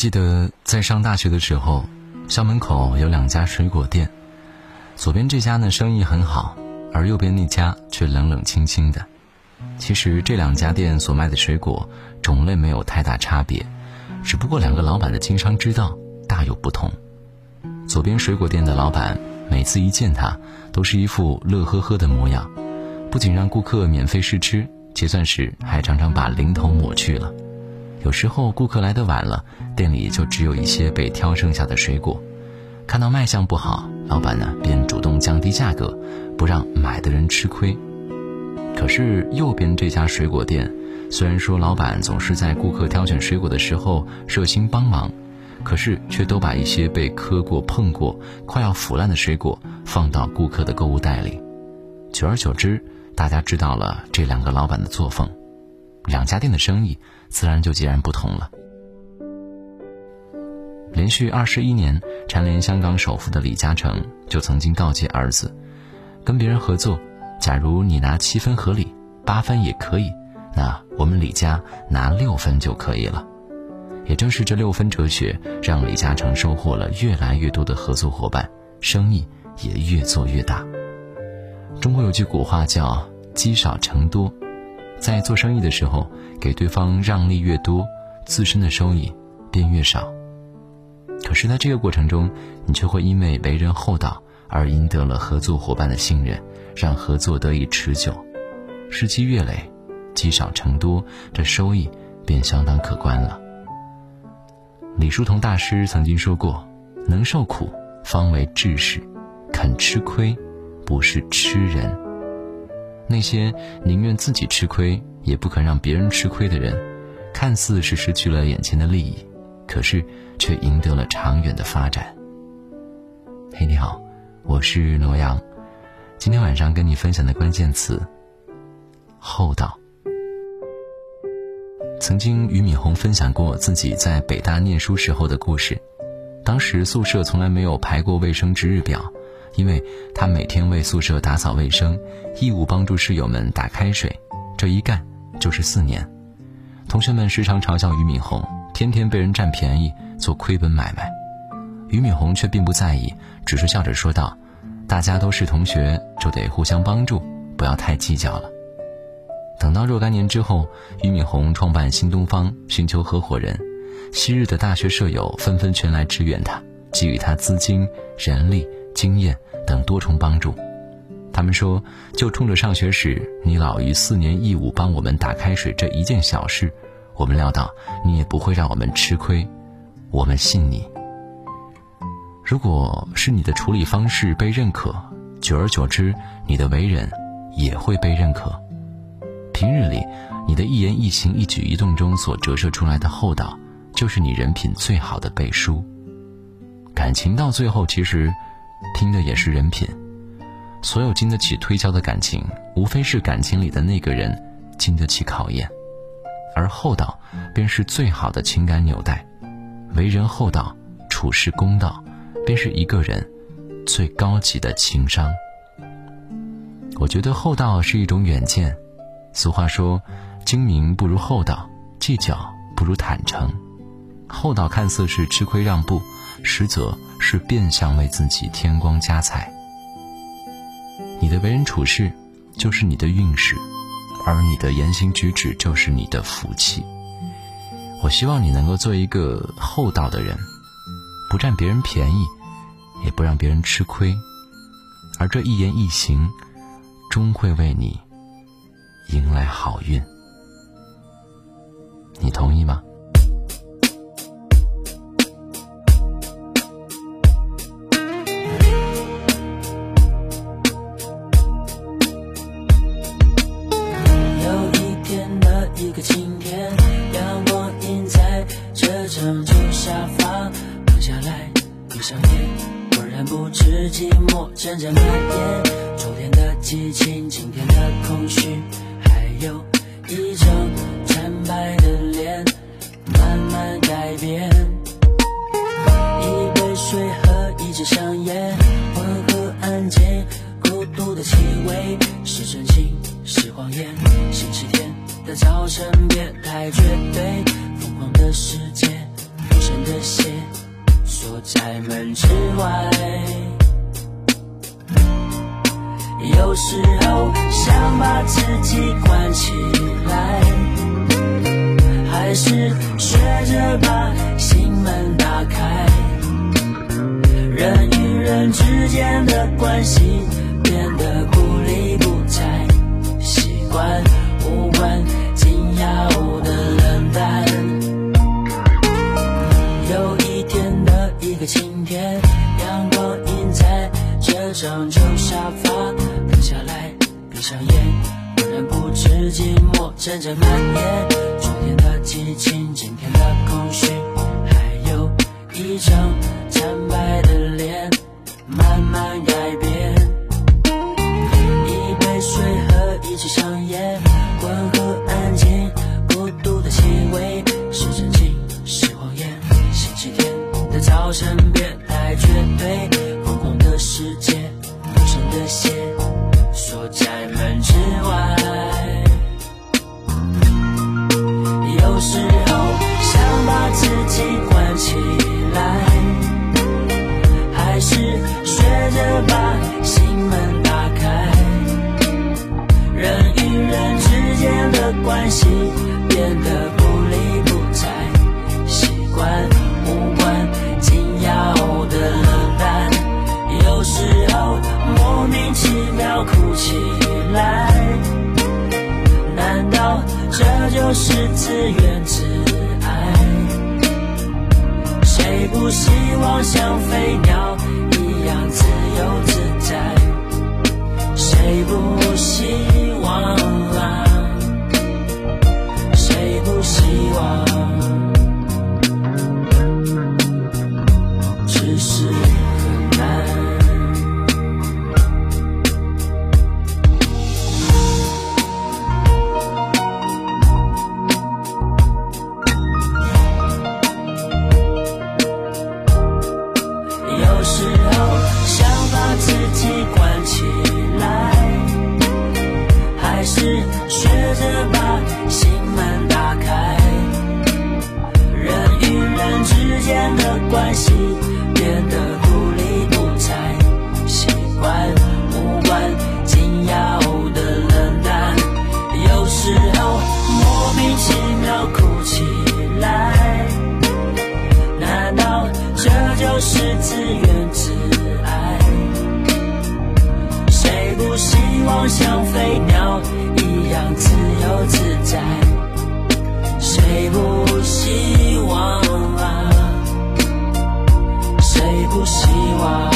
记得在上大学的时候，校门口有两家水果店，左边这家呢生意很好，而右边那家却冷冷清清的。其实这两家店所卖的水果种类没有太大差别，只不过两个老板的经商之道大有不同。左边水果店的老板每次一见他，都是一副乐呵呵的模样，不仅让顾客免费试吃，结算时还常常把零头抹去了。有时候顾客来的晚了，店里就只有一些被挑剩下的水果。看到卖相不好，老板呢便主动降低价格，不让买的人吃亏。可是右边这家水果店，虽然说老板总是在顾客挑选水果的时候热心帮忙，可是却都把一些被磕过、碰过、快要腐烂的水果放到顾客的购物袋里。久而久之，大家知道了这两个老板的作风，两家店的生意自然就截然不同了。连续二十一年蝉联香港首富的李嘉诚就曾经告诫儿子，跟别人合作。假如你拿七分合理，八分也可以，那我们李家拿六分就可以了。也正是这六分哲学，让李嘉诚收获了越来越多的合作伙伴，生意也越做越大。中国有句古话叫“积少成多”，在做生意的时候，给对方让利越多，自身的收益便越少。可是，在这个过程中，你却会因为为人厚道而赢得了合作伙伴的信任。让合作得以持久，日积月累，积少成多，这收益便相当可观了。李叔同大师曾经说过：“能受苦方为志士，肯吃亏不是吃人。”那些宁愿自己吃亏也不肯让别人吃亏的人，看似是失去了眼前的利益，可是却赢得了长远的发展。嘿，你好，我是罗阳。今天晚上跟你分享的关键词：厚道。曾经俞敏洪分享过自己在北大念书时候的故事。当时宿舍从来没有排过卫生值日表，因为他每天为宿舍打扫卫生，义务帮助室友们打开水，这一干就是四年。同学们时常嘲笑俞敏洪，天天被人占便宜，做亏本买卖。俞敏洪却并不在意，只是笑着说道。大家都是同学，就得互相帮助，不要太计较了。等到若干年之后，俞敏洪创办新东方，寻求合伙人，昔日的大学舍友纷纷前来支援他，给予他资金、人力、经验等多重帮助。他们说：“就冲着上学时你老于四年义务帮我们打开水这一件小事，我们料到你也不会让我们吃亏，我们信你。”如果是你的处理方式被认可，久而久之，你的为人也会被认可。平日里，你的一言一行、一举一动中所折射出来的厚道，就是你人品最好的背书。感情到最后，其实拼的也是人品。所有经得起推敲的感情，无非是感情里的那个人经得起考验，而厚道便是最好的情感纽带。为人厚道，处事公道。便是一个人最高级的情商。我觉得厚道是一种远见。俗话说：“精明不如厚道，计较不如坦诚。”厚道看似是吃亏让步，实则是变相为自己添光加彩。你的为人处事就是你的运势，而你的言行举止就是你的福气。我希望你能够做一个厚道的人。不占别人便宜，也不让别人吃亏，而这一言一行，终会为你迎来好运。你同意吗？是寂寞渐渐蔓延。昨天的激情，今天的空虚，还有一张惨白的脸，慢慢改变。一杯水和一支香烟，温和安静，孤独的气味是真情是谎言。星期天的早晨，别太绝对，疯狂的世界。在门之外。有时候想把自己关起来，还是学着把心门打开。人与人之间的关系变得不理不睬，习惯这张旧沙发，躺下来，闭上眼，浑然不知寂寞阵阵蔓延。昨天的激情，今天的空虚，还有一张惨白的脸，慢慢改变。一杯水和一支香烟，温和安静，孤独的气味是真情是谎言。星期天的早晨，别太绝对，世界，陌生的线锁在门之外。是自怨自艾？谁不希望像飞鸟希望像飞鸟一样自由自在？谁不希望啊？谁不希望？